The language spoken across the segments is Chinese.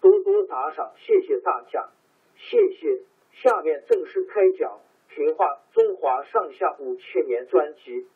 多多打赏，谢谢大家，谢谢。下面正式开讲《评话中华上下五千年》专辑。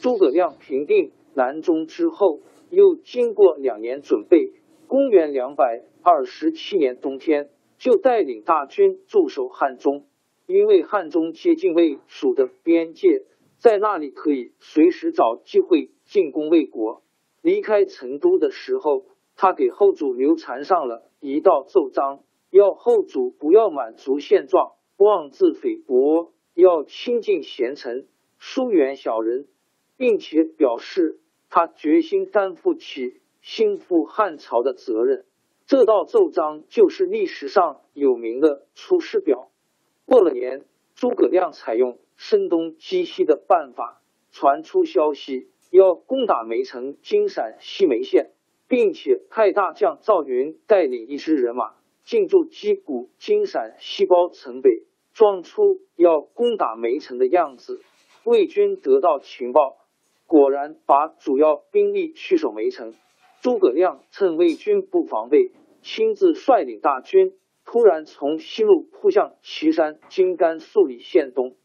诸葛亮平定南中之后，又经过两年准备，公元两百二十七年冬天，就带领大军驻守汉中，因为汉中接近魏蜀的边界。在那里可以随时找机会进攻魏国。离开成都的时候，他给后主刘禅上了一道奏章，要后主不要满足现状，妄自菲薄，要亲近贤臣，疏远小人，并且表示他决心担负起兴复汉朝的责任。这道奏章就是历史上有名的《出师表》。过了年，诸葛亮采用。声东击西的办法传出消息，要攻打梅城金陕西梅县，并且派大将赵云带领一支人马进驻击鼓金陕西包城北，装出要攻打梅城的样子。魏军得到情报，果然把主要兵力去守梅城。诸葛亮趁魏军不防备，亲自率领大军，突然从西路扑向岐山金甘肃里县东。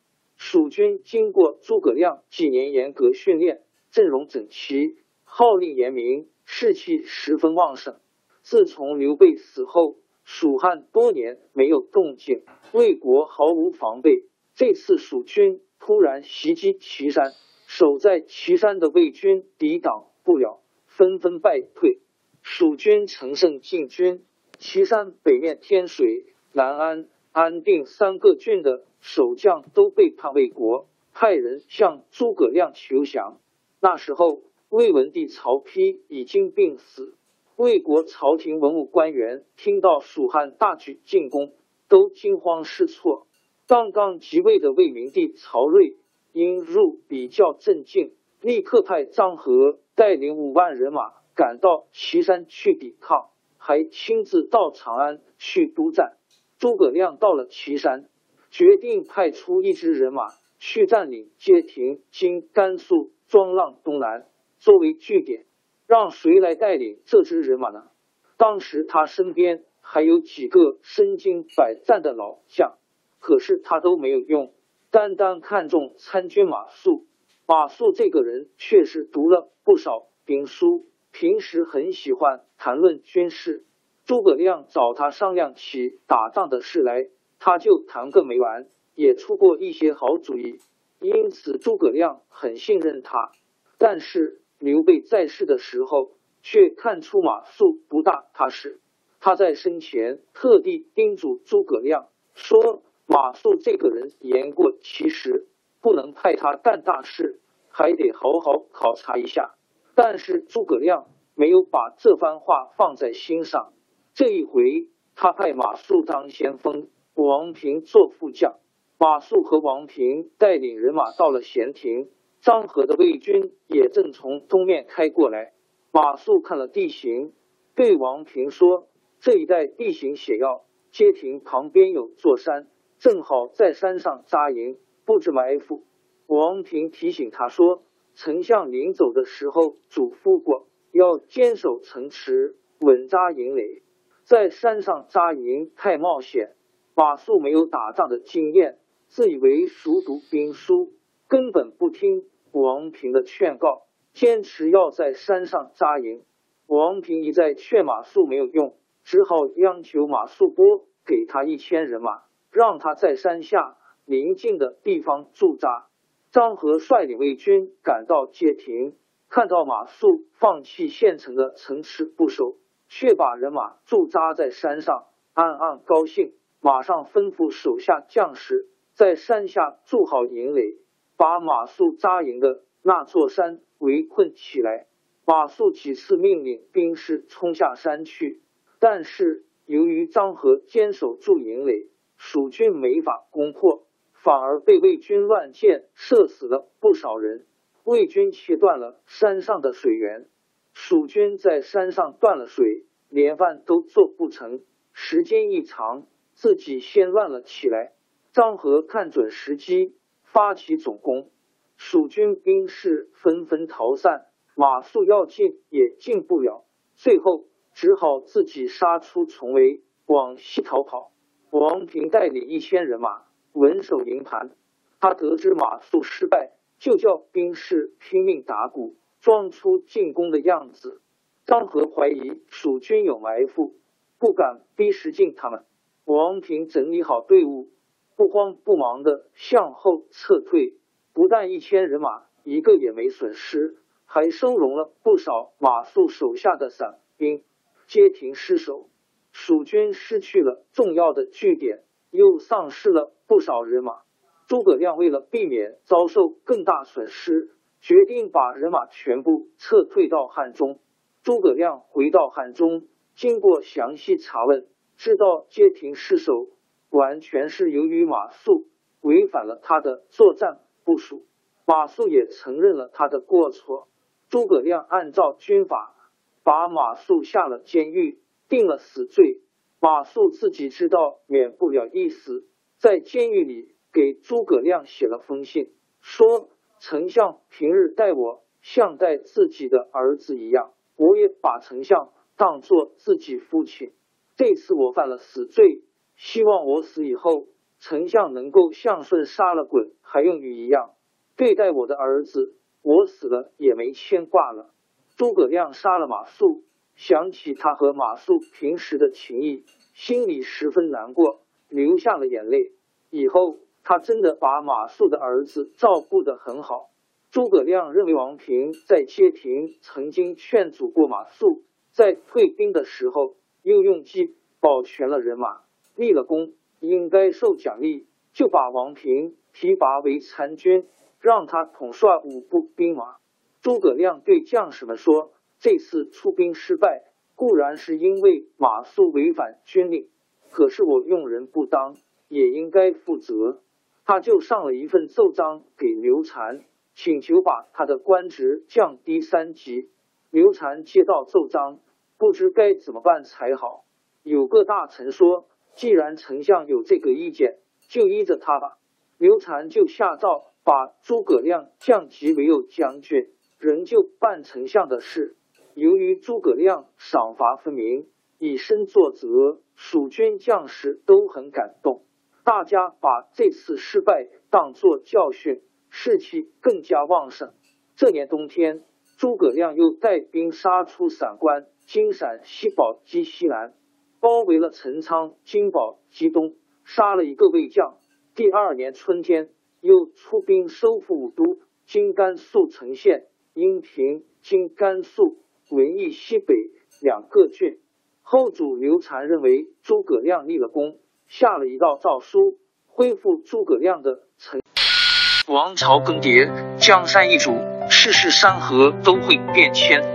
蜀军经过诸葛亮几年严格训练，阵容整齐，号令严明，士气十分旺盛。自从刘备死后，蜀汉多年没有动静，魏国毫无防备。这次蜀军突然袭击岐山，守在岐山的魏军抵挡不了，纷纷败退。蜀军乘胜进军岐山北面，天水、南安、安定三个郡的。守将都背叛魏国，派人向诸葛亮求降。那时候，魏文帝曹丕已经病死。魏国朝廷文武官员听到蜀汉大举进攻，都惊慌失措。刚刚即位的魏明帝曹睿因入比较镇静，立刻派张合带领五万人马赶到岐山去抵抗，还亲自到长安去督战。诸葛亮到了岐山。决定派出一支人马去占领街亭（经甘肃庄浪东南）作为据点，让谁来带领这支人马呢？当时他身边还有几个身经百战的老将，可是他都没有用，单单看中参军马谡。马谡这个人确实读了不少兵书，平时很喜欢谈论军事。诸葛亮找他商量起打仗的事来。他就谈个没完，也出过一些好主意，因此诸葛亮很信任他。但是刘备在世的时候，却看出马谡不大踏实。他在生前特地叮嘱诸葛亮说：“马谡这个人言过其实，不能派他干大事，还得好好考察一下。”但是诸葛亮没有把这番话放在心上。这一回，他派马谡当先锋。王平做副将，马谡和王平带领人马到了咸亭，张合的魏军也正从东面开过来。马谡看了地形，对王平说：“这一带地形险要，街亭旁边有座山，正好在山上扎营，布置埋伏。”王平提醒他说：“丞相临走的时候嘱咐过，要坚守城池，稳扎营垒。在山上扎营太冒险。”马谡没有打仗的经验，自以为熟读兵书，根本不听王平的劝告，坚持要在山上扎营。王平一再劝马谡没有用，只好央求马谡拨给他一千人马，让他在山下临近的地方驻扎。张合率领魏军赶到街亭，看到马谡放弃县城的城池不守，却把人马驻扎在山上，暗暗高兴。马上吩咐手下将士在山下筑好营垒，把马谡扎营的那座山围困起来。马谡几次命令兵士冲下山去，但是由于张合坚守住营垒，蜀军没法攻破，反而被魏军乱箭射死了不少人。魏军切断了山上的水源，蜀军在山上断了水，连饭都做不成。时间一长。自己先乱了起来。张合看准时机，发起总攻，蜀军兵士纷纷逃散，马谡要进也进不了，最后只好自己杀出重围，往西逃跑。王平带领一千人马稳守营盘，他得知马谡失败，就叫兵士拼命打鼓，装出进攻的样子。张合怀疑蜀军有埋伏，不敢逼实进他们。王平整理好队伍，不慌不忙的向后撤退，不但一千人马一个也没损失，还收容了不少马谡手下的散兵。街亭失守，蜀军失去了重要的据点，又丧失了不少人马。诸葛亮为了避免遭受更大损失，决定把人马全部撤退到汉中。诸葛亮回到汉中，经过详细查问。知道街亭失守，完全是由于马谡违反了他的作战部署。马谡也承认了他的过错。诸葛亮按照军法，把马谡下了监狱，定了死罪。马谡自己知道免不了一死，在监狱里给诸葛亮写了封信，说：“丞相平日待我像待自己的儿子一样，我也把丞相当做自己父亲。”这次我犯了死罪，希望我死以后，丞相能够像舜杀了鲧还用禹一样对待我的儿子，我死了也没牵挂了。诸葛亮杀了马谡，想起他和马谡平时的情谊，心里十分难过，流下了眼泪。以后他真的把马谡的儿子照顾得很好。诸葛亮认为王平在街亭曾经劝阻过马谡，在退兵的时候。又用计保全了人马，立了功，应该受奖励，就把王平提拔为参军，让他统帅五部兵马。诸葛亮对将士们说：“这次出兵失败，固然是因为马谡违反军令，可是我用人不当，也应该负责。”他就上了一份奏章给刘禅，请求把他的官职降低三级。刘禅接到奏章。不知该怎么办才好。有个大臣说：“既然丞相有这个意见，就依着他吧。”刘禅就下诏把诸葛亮降级为右将军，仍旧办丞相的事。由于诸葛亮赏罚分明，以身作则，蜀军将士都很感动，大家把这次失败当作教训，士气更加旺盛。这年冬天，诸葛亮又带兵杀出散关。金陕西保击西南，包围了陈仓；金保击东，杀了一个魏将。第二年春天，又出兵收复武都。今甘肃成县、阴平（今甘肃文义西北）两个郡。后主刘禅认为诸葛亮立了功，下了一道诏书，恢复诸葛亮的成。王朝更迭，江山易主，世事山河都会变迁。